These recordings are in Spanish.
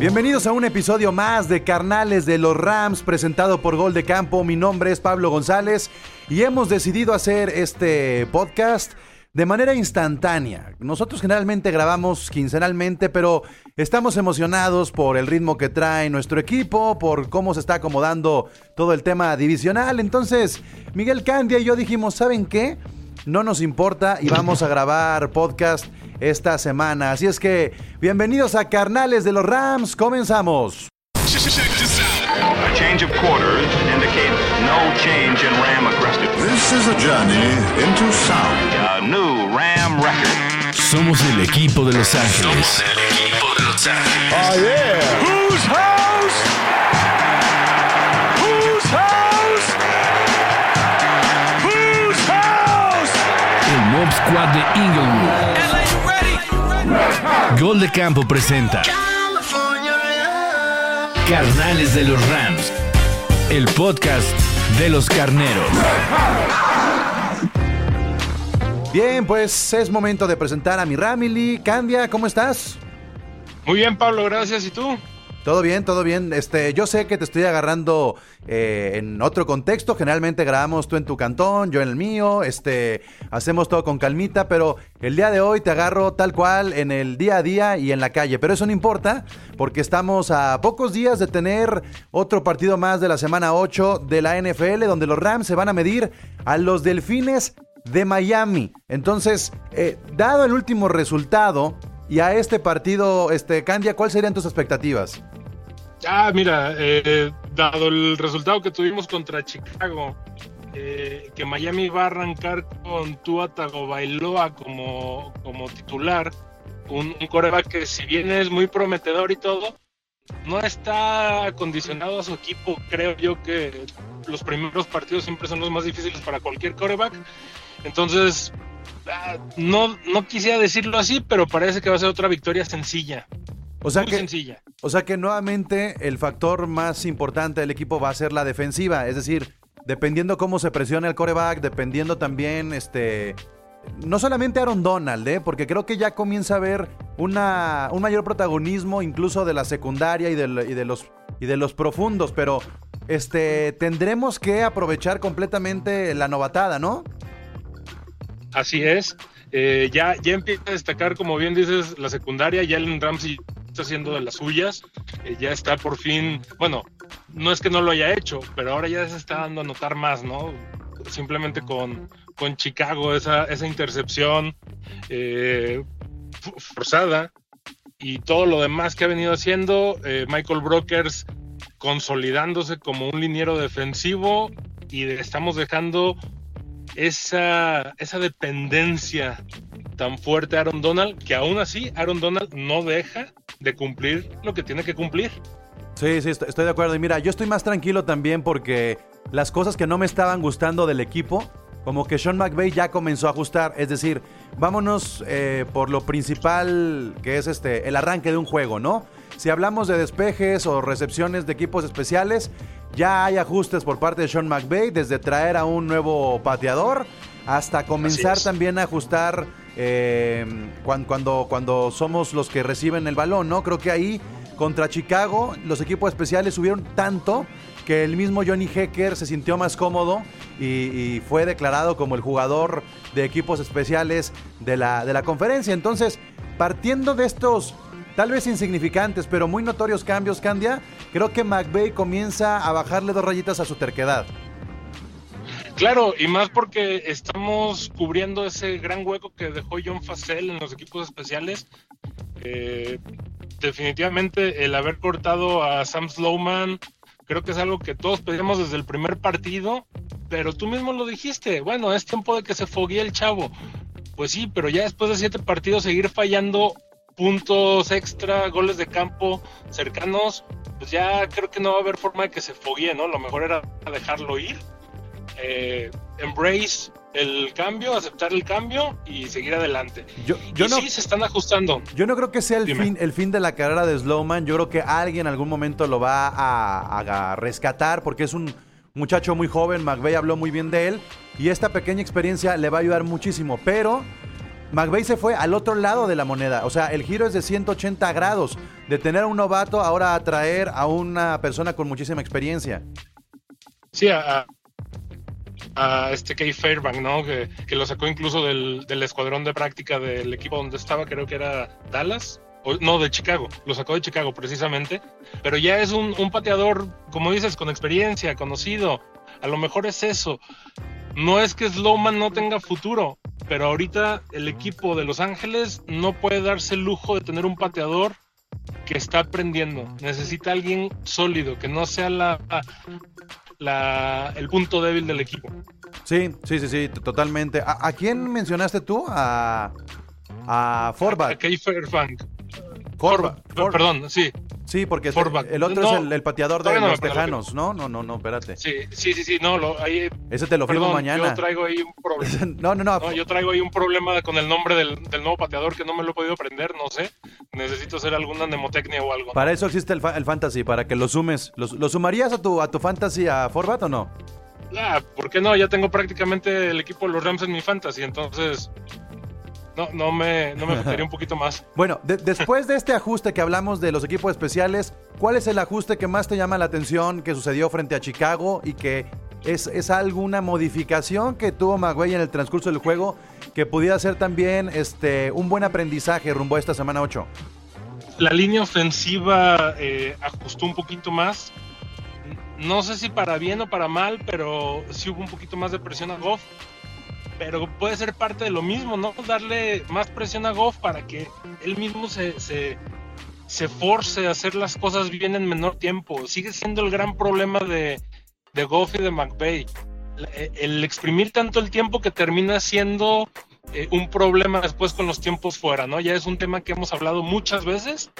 Bienvenidos a un episodio más de Carnales de los Rams presentado por Gol de Campo. Mi nombre es Pablo González y hemos decidido hacer este podcast de manera instantánea. Nosotros generalmente grabamos quincenalmente, pero estamos emocionados por el ritmo que trae nuestro equipo, por cómo se está acomodando todo el tema divisional. Entonces, Miguel Candia y yo dijimos, ¿saben qué? No nos importa y vamos a grabar podcast esta semana. Así es que, bienvenidos a Carnales de los Rams. Comenzamos. A change of quarters indicates no change in Ram aggressive. This is a journey into sound. A new Ram record. Somos el equipo de Los Ángeles. Somos el equipo de Los Ángeles. Oh, yeah. Whose house? Whose house? Whose house? El Mob Squad de Inglewood. Gol de Campo presenta Carnales de los Rams. El podcast de los carneros. Bien, pues es momento de presentar a mi Ramily. Candia, ¿cómo estás? Muy bien, Pablo, gracias. ¿Y tú? Todo bien, todo bien. Este, yo sé que te estoy agarrando eh, en otro contexto. Generalmente grabamos tú en tu cantón, yo en el mío. Este, hacemos todo con calmita, pero el día de hoy te agarro tal cual en el día a día y en la calle. Pero eso no importa, porque estamos a pocos días de tener otro partido más de la semana 8 de la NFL, donde los Rams se van a medir a los Delfines de Miami. Entonces, eh, dado el último resultado y a este partido, este, Candia, ¿cuáles serían tus expectativas? Ah, mira, eh, dado el resultado que tuvimos contra Chicago, que Miami va a arrancar con Tua Tagovailoa como, como titular, un, un coreback que si bien es muy prometedor y todo, no está acondicionado a su equipo. Creo yo que los primeros partidos siempre son los más difíciles para cualquier coreback. Entonces, no, no quisiera decirlo así, pero parece que va a ser otra victoria sencilla. O sea muy que, sencilla. o sea que nuevamente el factor más importante del equipo va a ser la defensiva, es decir, dependiendo cómo se presione el coreback, dependiendo también, este, no solamente Aaron Donald, ¿eh? porque creo que ya comienza a haber una, un mayor protagonismo incluso de la secundaria y de, y de los y de los profundos, pero este tendremos que aprovechar completamente la novatada, ¿no? Así es. Eh, ya, ya empieza a destacar, como bien dices, la secundaria. Jalen Ramsey está haciendo de las suyas. Eh, ya está por fin. Bueno, no es que no lo haya hecho, pero ahora ya se está dando a notar más, ¿no? Simplemente con, con Chicago, esa, esa intercepción eh, forzada y todo lo demás que ha venido haciendo. Michael Brokers consolidándose como un liniero defensivo y estamos dejando esa, esa dependencia tan fuerte a Aaron Donald que aún así Aaron Donald no deja de cumplir lo que tiene que cumplir. Sí, sí, estoy, de acuerdo. Y mira, yo estoy más tranquilo también porque las cosas que no me estaban gustando del equipo, como que Sean McVay ya comenzó a ajustar. Es decir, vámonos eh, por lo principal que es este el arranque de un juego, ¿no? Si hablamos de despejes o recepciones de equipos especiales, ya hay ajustes por parte de Sean McVay, desde traer a un nuevo pateador hasta comenzar también a ajustar eh, cuan- cuando, cuando somos los que reciben el balón, ¿no? Creo que ahí contra Chicago los equipos especiales subieron tanto que el mismo Johnny Hecker se sintió más cómodo y, y fue declarado como el jugador de equipos especiales de la, de la conferencia. Entonces, partiendo de estos tal vez insignificantes, pero muy notorios cambios, Candia, creo que McVay comienza a bajarle dos rayitas a su terquedad. Claro, y más porque estamos cubriendo ese gran hueco que dejó John Facel en los equipos especiales. Eh, definitivamente el haber cortado a Sam Slowman creo que es algo que todos pedíamos desde el primer partido, pero tú mismo lo dijiste, bueno, es tiempo de que se foguee el chavo. Pues sí, pero ya después de siete partidos seguir fallando puntos extra, goles de campo cercanos, pues ya creo que no va a haber forma de que se foguee, ¿no? Lo mejor era dejarlo ir, eh, embrace el cambio, aceptar el cambio y seguir adelante. Yo, yo y no, sí, se están ajustando. Yo no creo que sea el Dime. fin, el fin de la carrera de Slowman. Yo creo que alguien en algún momento lo va a, a rescatar porque es un muchacho muy joven. McVeigh habló muy bien de él y esta pequeña experiencia le va a ayudar muchísimo. Pero McVay se fue al otro lado de la moneda. O sea, el giro es de 180 grados. De tener a un novato ahora a traer a una persona con muchísima experiencia. Sí, a, este Kay Fairbank, ¿no? Que, que lo sacó incluso del, escuadrón de práctica del equipo donde estaba, creo que era Dallas. O, no, de Chicago, lo sacó de Chicago precisamente. Pero ya es un pateador, como dices, con experiencia, conocido. A lo mejor es eso. No es que Slowman no tenga futuro, pero ahorita el equipo de Los Ángeles no puede darse el lujo de tener un pateador que está aprendiendo. Necesita alguien sólido, que no sea la, la, el punto débil del equipo. Sí, sí, sí, sí, totalmente. ¿A, a quién mencionaste tú? A, a Forbat. A, a. Forbat. For, perdón, sí. Sí, porque Forbat. el otro No, es el, el pateador de no los. Tejanos. No, no, no, no, espérate. Sí, sí, sí, sí, no, lo, ahí, Ese te lo firmo perdón, mañana. yo traigo ahí un problema. No, no, no. No, yo traigo ahí un problema con el nombre del, del nuevo pateador que no me lo he podido aprender, no sé. Necesito hacer alguna mnemotecnia o algo. Para eso existe el, fa- el fantasy, para que lo sumes. ¿Lo, lo sumarías a tu, a tu fantasy a Forbat o no? Ah, ¿por qué no? Ya tengo prácticamente el equipo de los Rams en mi fantasy, entonces no, no me, no me afectaría un poquito más. Bueno, de- después de este ajuste que hablamos de los equipos especiales, ¿cuál es el ajuste que más te llama la atención que sucedió frente a Chicago y que es, es alguna modificación que tuvo Maguey en el transcurso del juego que pudiera ser también este, un buen aprendizaje rumbo a esta semana 8? La línea ofensiva eh, ajustó un poquito más. No sé si para bien o para mal, pero sí hubo un poquito más de presión a Goff. Pero puede ser parte de lo mismo, ¿no? Darle más presión a Goff para que él mismo se, se, force a hacer las cosas bien en menor tiempo. Sigue siendo el gran problema de, de Goff y de McVay. El, el exprimir tanto el tiempo que termina siendo eh, un problema después con los tiempos fuera, ¿no? Ya es un tema que hemos hablado muchas veces.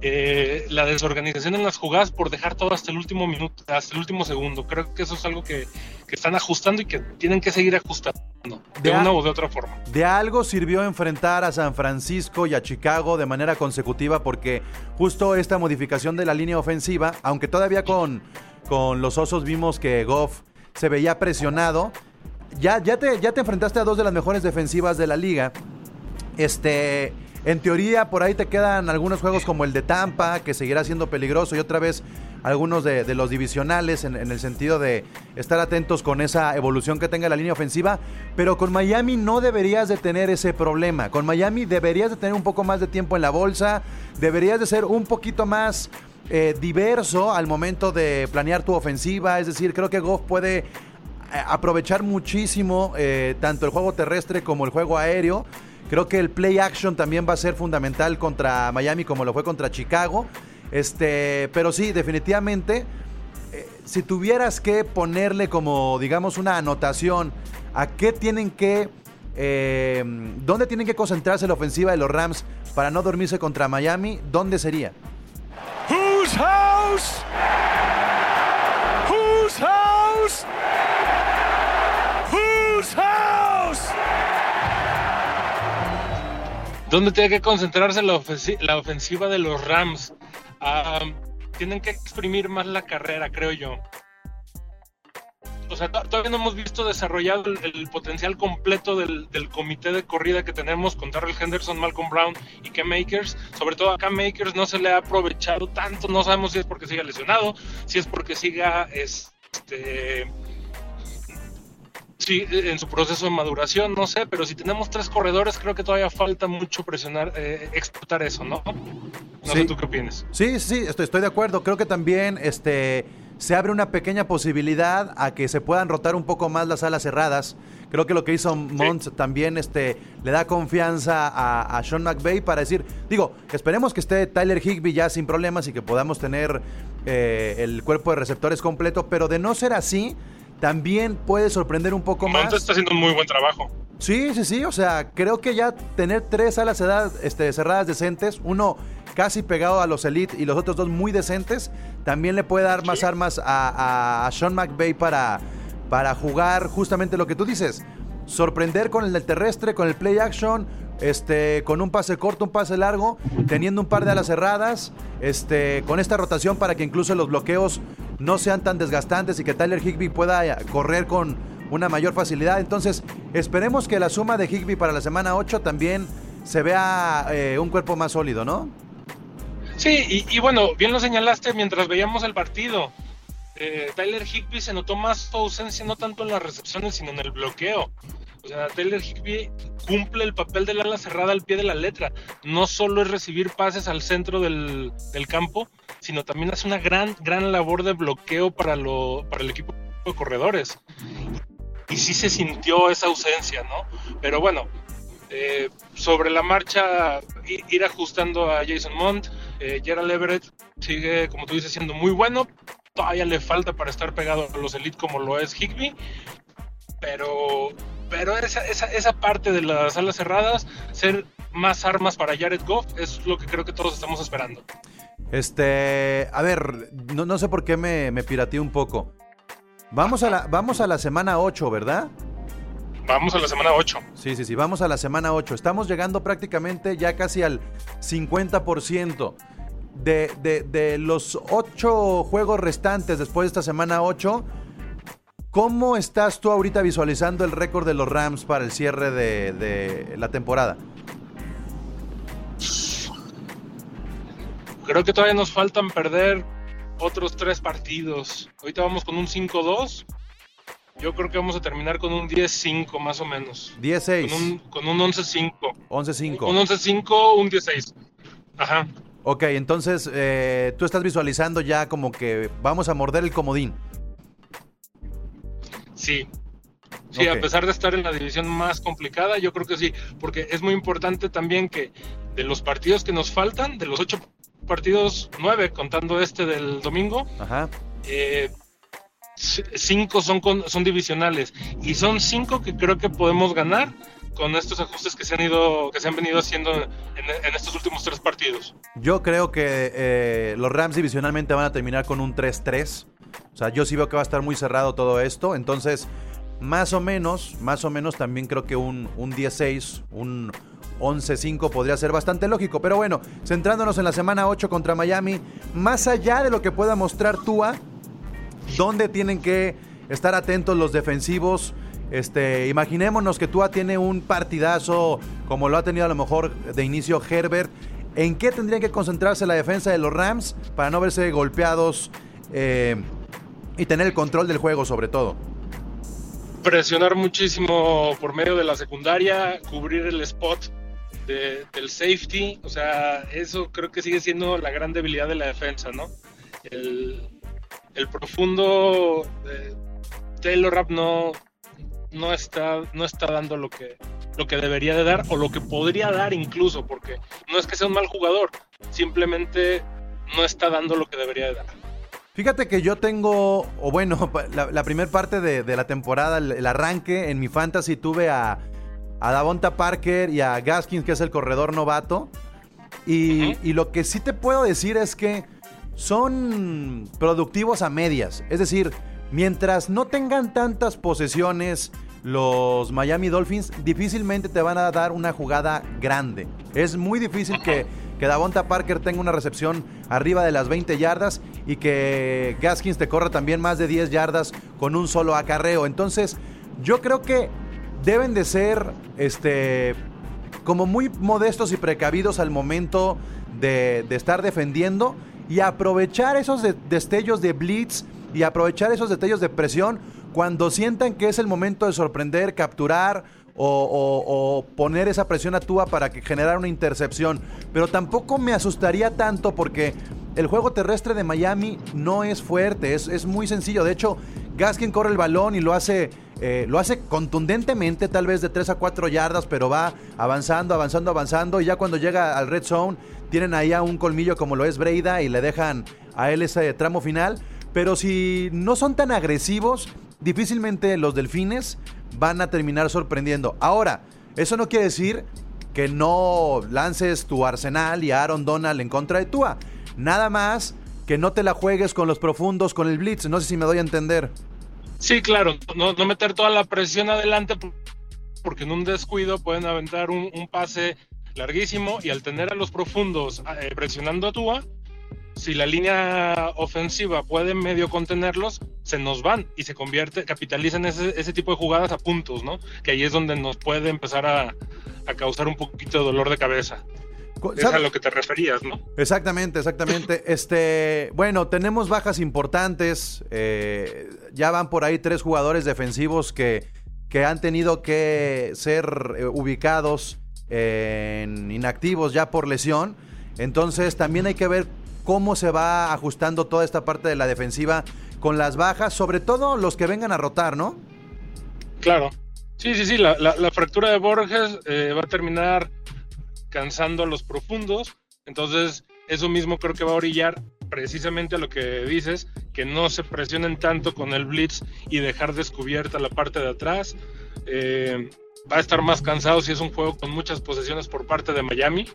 Eh, la desorganización en las jugadas por dejar todo hasta el último minuto, hasta el último segundo. Creo que eso es algo que, que están ajustando y que tienen que seguir ajustando de Ya. una o de otra forma. De algo sirvió enfrentar a San Francisco y a Chicago de manera consecutiva porque justo esta modificación de la línea ofensiva, aunque todavía con, con los Osos vimos que Goff se veía presionado, ya, ya, te, ya te enfrentaste a dos de las mejores defensivas de la liga. Este, en teoría, por ahí te quedan algunos juegos como el de Tampa, que seguirá siendo peligroso, y otra vez algunos de, los divisionales, en, en el sentido de estar atentos con esa evolución que tenga la línea ofensiva. Pero con Miami no deberías de tener ese problema. Con Miami deberías de tener un poco más de tiempo en la bolsa, deberías de ser un poquito más eh, diverso al momento de planear tu ofensiva. Es decir, creo que Goff puede eh, aprovechar muchísimo eh, tanto el juego terrestre como el juego aéreo. Creo que el play action también va a ser fundamental contra Miami como lo fue contra Chicago. Este, pero sí, definitivamente, eh, si tuvieras que ponerle como, digamos, una anotación a qué tienen que, eh, dónde tienen que concentrarse la ofensiva de los Rams para no dormirse contra Miami, ¿dónde sería? Whose house? Whose house? Whose house? ¿Dónde tiene que concentrarse la, ofensi- la ofensiva de los Rams? Ah, tienen que exprimir más la carrera, creo yo. O sea, to- todavía no hemos visto desarrollado el, el potencial completo del, del comité de corrida que tenemos con Darrell Henderson, Malcolm Brown y Cam Makers. Sobre todo a Cam Makers no se le ha aprovechado tanto. No sabemos si es porque siga lesionado, si es porque siga este, Sí, en su proceso de maduración, no sé, pero si tenemos tres corredores, creo que todavía falta mucho presionar, eh, explotar eso, ¿no? No Sí. sé tú qué opinas. Sí, sí, estoy, estoy de acuerdo. Creo que también este, se abre una pequeña posibilidad a que se puedan rotar un poco más las alas cerradas. Creo que lo que hizo Mont también este, le da confianza a, a Sean McVay para decir, digo, esperemos que esté Tyler Higby ya sin problemas y que podamos tener eh, el cuerpo de receptores completo, pero de no ser así, también puede sorprender un poco Monte más. está haciendo un muy buen trabajo. Sí, sí, sí. O sea, creo que ya tener tres alas cerradas, este, cerradas decentes, uno casi pegado a los Elite y los otros dos muy decentes, también le puede dar más armas a, a- Sean McVay para, para jugar justamente lo que tú dices. Sorprender con el terrestre, con el play action, este, con un pase corto, un pase largo, teniendo un par de alas cerradas, este, con esta rotación para que incluso los bloqueos no sean tan desgastantes y que Tyler Higby pueda correr con una mayor facilidad. Entonces, esperemos que la suma de Higby para la semana 8 también se vea eh, un cuerpo más sólido, ¿no? Sí, y, y bueno, bien lo señalaste mientras veíamos el partido. Eh, Tyler Higby se notó más su ausencia no tanto en las recepciones, sino en el bloqueo. O sea, Tyler Higby cumple el papel del ala cerrada al pie de la letra. No solo es recibir pases al centro del, campo, sino también hace una gran, gran labor de bloqueo para, lo, para el equipo de corredores. Y sí se sintió esa ausencia, ¿no? Pero bueno, eh, sobre la marcha, ir ajustando a Jason Mont. Eh, Gerald Everett sigue, como tú dices, siendo muy bueno. Todavía le falta para estar pegado a los Elite como lo es Higby. Pero, pero esa, esa, esa parte de las alas cerradas, ser más armas para Jared Goff, es lo que creo que todos estamos esperando. Este, a ver, no, no sé por qué me, me pirateé un poco. Vamos a, la, vamos a la semana 8, ¿verdad? Vamos a la semana 8. Sí, sí, sí, vamos a la semana 8. Estamos llegando prácticamente ya casi al 50%. De, de, de los 8 juegos restantes después de esta semana 8, ¿cómo estás tú ahorita visualizando el récord de los Rams para el cierre de, de la temporada? Creo que todavía nos faltan perder otros tres partidos. Ahorita vamos con un 5-2. Yo creo que vamos a terminar con un 10-5 más o menos. 10-6, Con un, con un 11-5. 11-5. Un 11-5, un 16. Ajá. Ok, entonces eh, tú estás visualizando ya como que vamos a morder el comodín. Sí. Sí, a pesar de estar en la división más complicada, yo creo que sí, porque es muy importante también que de los partidos que nos faltan, de los ocho partidos, nueve, contando este del domingo, Ajá. eh, cinco son, con- son divisionales y son cinco que creo que podemos ganar con estos ajustes que se han ido, que se han venido haciendo en, en estos últimos tres partidos. Yo creo que eh, los Rams divisionalmente van a terminar con un 3-3. O sea, yo sí veo que va a estar muy cerrado todo esto. Entonces, más o menos, más o menos también creo que un, un 10-6, un 11-5 podría ser bastante lógico. Pero bueno, centrándonos en la semana 8 contra Miami, más allá de lo que pueda mostrar Tua, ¿dónde tienen que estar atentos los defensivos? Este, imaginémonos que Tua tiene un partidazo como lo ha tenido a lo mejor de inicio Herbert. ¿En qué tendrían que concentrarse la defensa de los Rams para no verse golpeados eh, y tener el control del juego sobre todo? presionar muchísimo por medio de la secundaria, cubrir el spot de- del safety, o sea, eso creo que sigue siendo la gran debilidad de la defensa, ¿no? El, el profundo de Taylor Rapp no, no está, no está dando lo que, lo que debería de dar o lo que podría dar incluso, porque no es que sea un mal jugador, simplemente no está dando lo que debería de dar. Fíjate que yo tengo, o bueno, la, la primera parte de, de la temporada, el, el arranque en mi fantasy tuve a, a Davonta Parker y a Gaskins, que es el corredor novato. Y, y lo que sí te puedo decir es que son productivos a medias. Es decir, mientras no tengan tantas posesiones los Miami Dolphins, difícilmente te van a dar una jugada grande. Es muy difícil que, que Davonta Parker tenga una recepción arriba de las 20 yardas y que Gaskins te corra también más de 10 yardas con un solo acarreo. Entonces, yo creo que deben de ser este como muy modestos y precavidos al momento de, estar defendiendo y aprovechar esos de- destellos de blitz y aprovechar esos destellos de presión cuando sientan que es el momento de sorprender, capturar o, o- poner esa presión a Tua para que generar una intercepción. Pero tampoco me asustaría tanto porque el juego terrestre de Miami no es fuerte, es, es muy sencillo. De hecho, Gaskin corre el balón y lo hace, eh, lo hace contundentemente, tal vez de 3 a 4 yardas, pero va avanzando, avanzando, avanzando. Y ya cuando llega al red zone, tienen ahí a un colmillo como lo es Breida y le dejan a él ese tramo final. Pero si no son tan agresivos, difícilmente los delfines van a terminar sorprendiendo. Ahora, eso no quiere decir que no lances tu arsenal y a Aaron Donald en contra de Tua. Nada más que no te la juegues con los profundos, con el blitz. No sé si me doy a entender. Sí, claro, no, no meter toda la presión adelante por- porque en un descuido pueden aventar un, un pase larguísimo y al tener a los profundos eh, presionando a Tua, si la línea ofensiva puede medio contenerlos, se nos van y se convierte, capitalizan ese, ese tipo de jugadas a puntos, ¿no? Que ahí es donde nos puede empezar a, a causar un poquito de dolor de cabeza. Es a lo que te referías, ¿no? Exactamente, exactamente. Este, bueno, tenemos bajas importantes. eh, ya van por ahí tres jugadores defensivos que, que han tenido que ser eh, ubicados en inactivos ya por lesión. Entonces también hay que ver cómo se va ajustando toda esta parte de la defensiva con las bajas, sobre todo los que vengan a rotar, ¿no? Claro. Sí, sí, sí. La, fractura de Borges eh, va a terminar cansando a los profundos. Entonces, eso mismo creo que va a orillar precisamente a lo que dices, que no se presionen tanto con el blitz y dejar descubierta la parte de atrás. Eh, va a estar más cansado si es un juego con muchas posesiones por parte de Miami,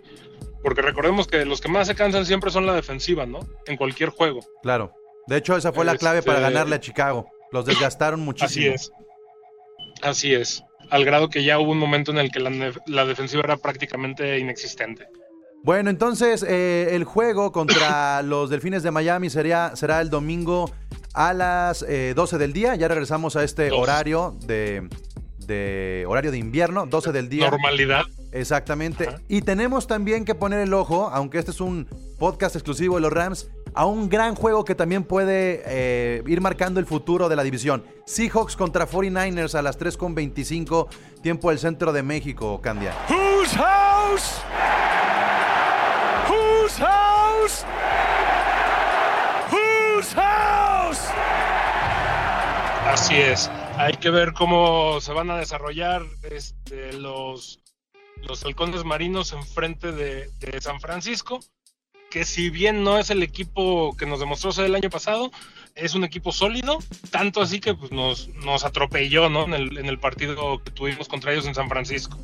porque recordemos que los que más se cansan siempre son la defensiva, ¿no? En cualquier juego. Claro. De hecho, esa fue la clave para Este- ganarle a Chicago. Los desgastaron muchísimo. Así es. Así es. Al grado que ya hubo un momento en el que la, defensiva era prácticamente inexistente. Bueno, entonces eh, el juego contra los Delfines de Miami sería, será el domingo a las eh, 12 del día. Ya regresamos a este horario de, de horario de invierno, 12 del día. Normalidad. Exactamente. Ajá. Y tenemos también que poner el ojo, aunque este es un podcast exclusivo de los Rams, a un gran juego que también puede eh, ir marcando el futuro de la división. Seahawks contra 49ers a las 3.25, tiempo del centro de México, Candia. Whose house? Whose house? Whose house? Así es. Hay que ver cómo se van a desarrollar este, los, los halcones marinos enfrente de, de San Francisco. Que si bien no es el equipo que nos demostró ser el año pasado, es un equipo sólido, tanto así que pues, nos, nos atropelló ¿no? en, el, en el partido que tuvimos contra ellos en San Francisco.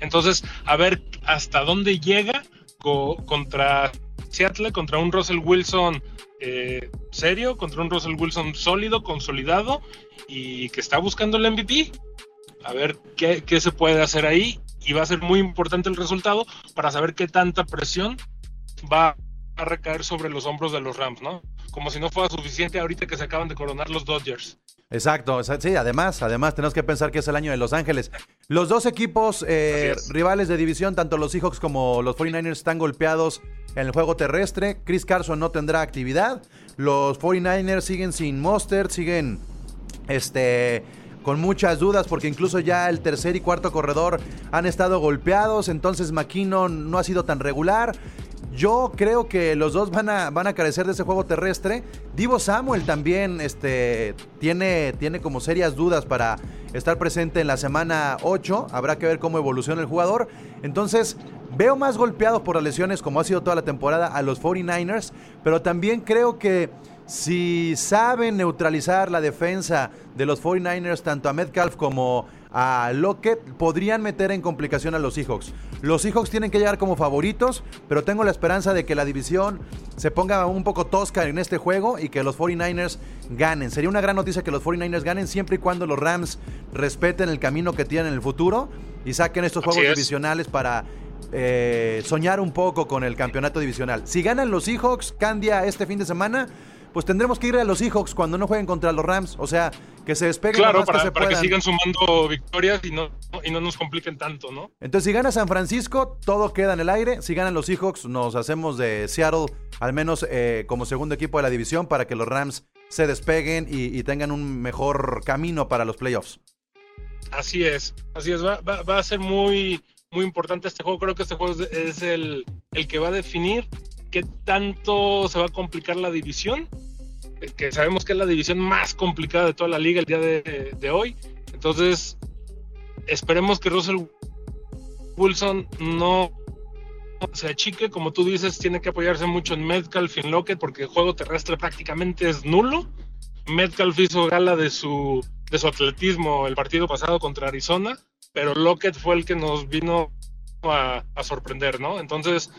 Entonces, a ver hasta dónde llega co- contra Seattle, contra un Russell Wilson eh, serio, contra un Russell Wilson sólido, consolidado y que está buscando el MVP. A ver qué, qué se puede hacer ahí. Y va a ser muy importante el resultado para saber qué tanta presión va a recaer sobre los hombros de los Rams, ¿no? Como si no fuera suficiente ahorita que se acaban de coronar los Dodgers. Exacto, sí, además, además tenemos que pensar que es el año de Los Ángeles. Los dos equipos eh, rivales de división, tanto los Seahawks como los 49ers, están golpeados en el juego terrestre. Chris Carson no tendrá actividad. Los 49ers siguen sin Monster, siguen este con muchas dudas porque incluso ya el tercer y cuarto corredor han estado golpeados, entonces McKinnon no ha sido tan regular. Yo creo que los dos van a, van a carecer de ese juego terrestre. Divo Samuel también este, tiene, tiene como serias dudas para estar presente en la semana 8. Habrá que ver cómo evoluciona el jugador. Entonces, veo más golpeados por las lesiones como ha sido toda la temporada a los 49ers, pero también creo que si saben neutralizar la defensa de los 49ers, tanto a Metcalf como a Lockett, podrían meter en complicación a los Seahawks. Los Seahawks tienen que llegar como favoritos, pero tengo la esperanza de que la división se ponga un poco tosca en este juego y que los 49ers ganen. Sería una gran noticia que los 49ers ganen siempre y cuando los Rams respeten el camino que tienen en el futuro y saquen estos Así juegos es. divisionales para eh, soñar un poco con el campeonato divisional. Si ganan los Seahawks, Candia, este fin de semana, pues tendremos que ir a los Seahawks cuando no jueguen contra los Rams. O sea, que se despeguen Claro, para, que se para que sigan sumando victorias y no, y no nos compliquen tanto, ¿no? Entonces, si gana San Francisco, todo queda en el aire. Si ganan los Seahawks, nos hacemos de Seattle, al menos eh, como segundo equipo de la división, para que los Rams se despeguen y, y tengan un mejor camino para los playoffs. Así es, así es, va, va- va a ser muy, muy importante este juego. Creo que este juego es, es el, el que va a definir qué tanto se va a complicar la división, que sabemos que es la división más complicada de toda la liga el día de, de hoy. Entonces, esperemos que Russell Wilson no se achique, como tú dices, tiene que apoyarse mucho en Metcalf y en Lockett porque el juego terrestre prácticamente es nulo. Metcalf hizo gala de su, de su atletismo el partido pasado contra Arizona, pero Lockett fue el que nos vino a, a sorprender, ¿no? Entonces,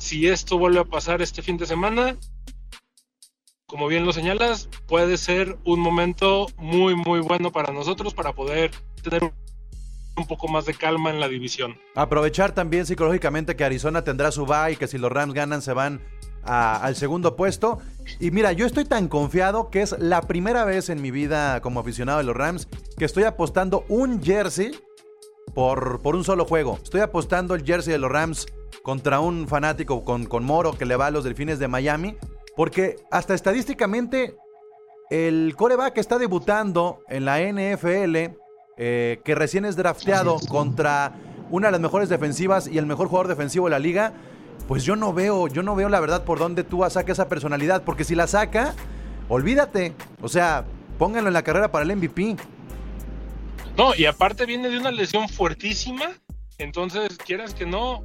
si esto vuelve a pasar este fin de semana, como bien lo señalas, puede ser un momento muy, muy bueno para nosotros para poder tener un poco más de calma en la división. Aprovechar también psicológicamente que Arizona tendrá su bye que si los Rams ganan se van al segundo puesto. Y mira, yo estoy tan confiado que es la primera vez en mi vida como aficionado de los Rams que estoy apostando un jersey por, por un solo juego. Estoy apostando el jersey de los Rams contra un fanático con, con Moro que le va a los Delfines de Miami. Porque hasta estadísticamente el coreback está debutando en la NFL, eh, que recién es drafteado contra una de las mejores defensivas y el mejor jugador defensivo de la liga. Pues yo no veo, yo no veo la verdad por dónde tú saca esa personalidad, porque si la saca, olvídate. O sea, pónganlo en la carrera para el MVP. No, y aparte viene de una lesión fuertísima, entonces quieras que no,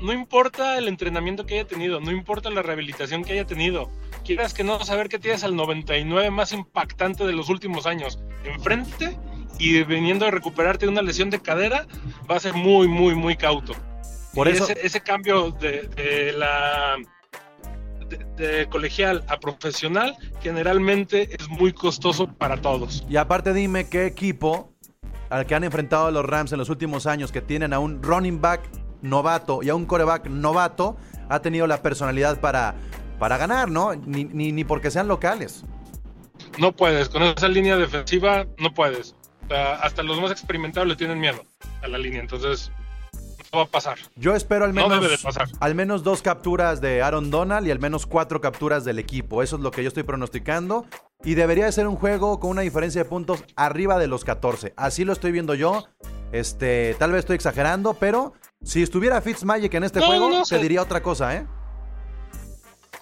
no importa el entrenamiento que haya tenido, no importa la rehabilitación que haya tenido, quieras que no saber que tienes al 99 más impactante de los últimos años enfrente y viniendo a recuperarte de una lesión de cadera, va a ser muy, muy, muy cauto. Por Y eso- ese, ese cambio de, de la de, de colegial a profesional generalmente es muy costoso para todos. Y aparte dime qué equipo al que han enfrentado a los Rams en los últimos años, que tienen a un running back novato y a un coreback novato, ha tenido la personalidad para, para ganar, ¿no? Ni, ni, ni porque sean locales. No puedes, con esa línea defensiva no puedes. O sea, hasta los más experimentados le tienen miedo a la línea, entonces no va a pasar. Yo espero al No menos, debe de pasar. al menos dos capturas de Aaron Donald y al menos cuatro capturas del equipo. Eso es lo que yo estoy pronosticando. Y debería de ser un juego con una diferencia de puntos arriba de los 14. Así lo estoy viendo yo. Este, tal vez estoy exagerando, pero si estuviera Fitzmagic en este No, juego, no, te se- diría otra cosa, ¿eh?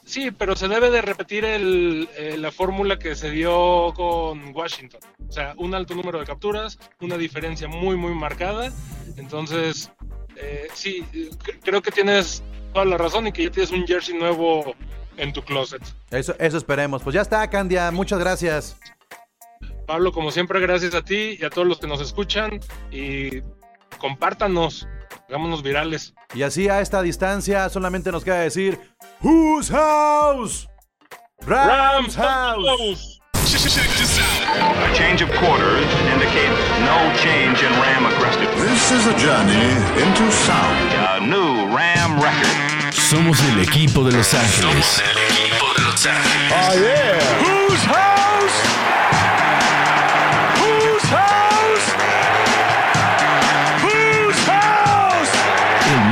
Sí, pero se debe de repetir el, eh, la fórmula que se dio con Washington. O sea, un alto número de capturas, una diferencia muy, muy marcada. Entonces, eh, sí, creo que tienes toda la razón y que ya tienes un jersey nuevo en tu closet. Eso, eso esperemos. Pues ya está, Candia. Muchas gracias. Pablo, como siempre, gracias a ti y a todos los que nos escuchan y compártanos, hagámonos virales. Y así a esta distancia solamente nos queda decir Whose house? Rams house. A change of quarters indicates no change in Ram aggressiveness. This is a journey into sound. A new Ram record. Somos el equipo de Los Ángeles. Oh, yeah.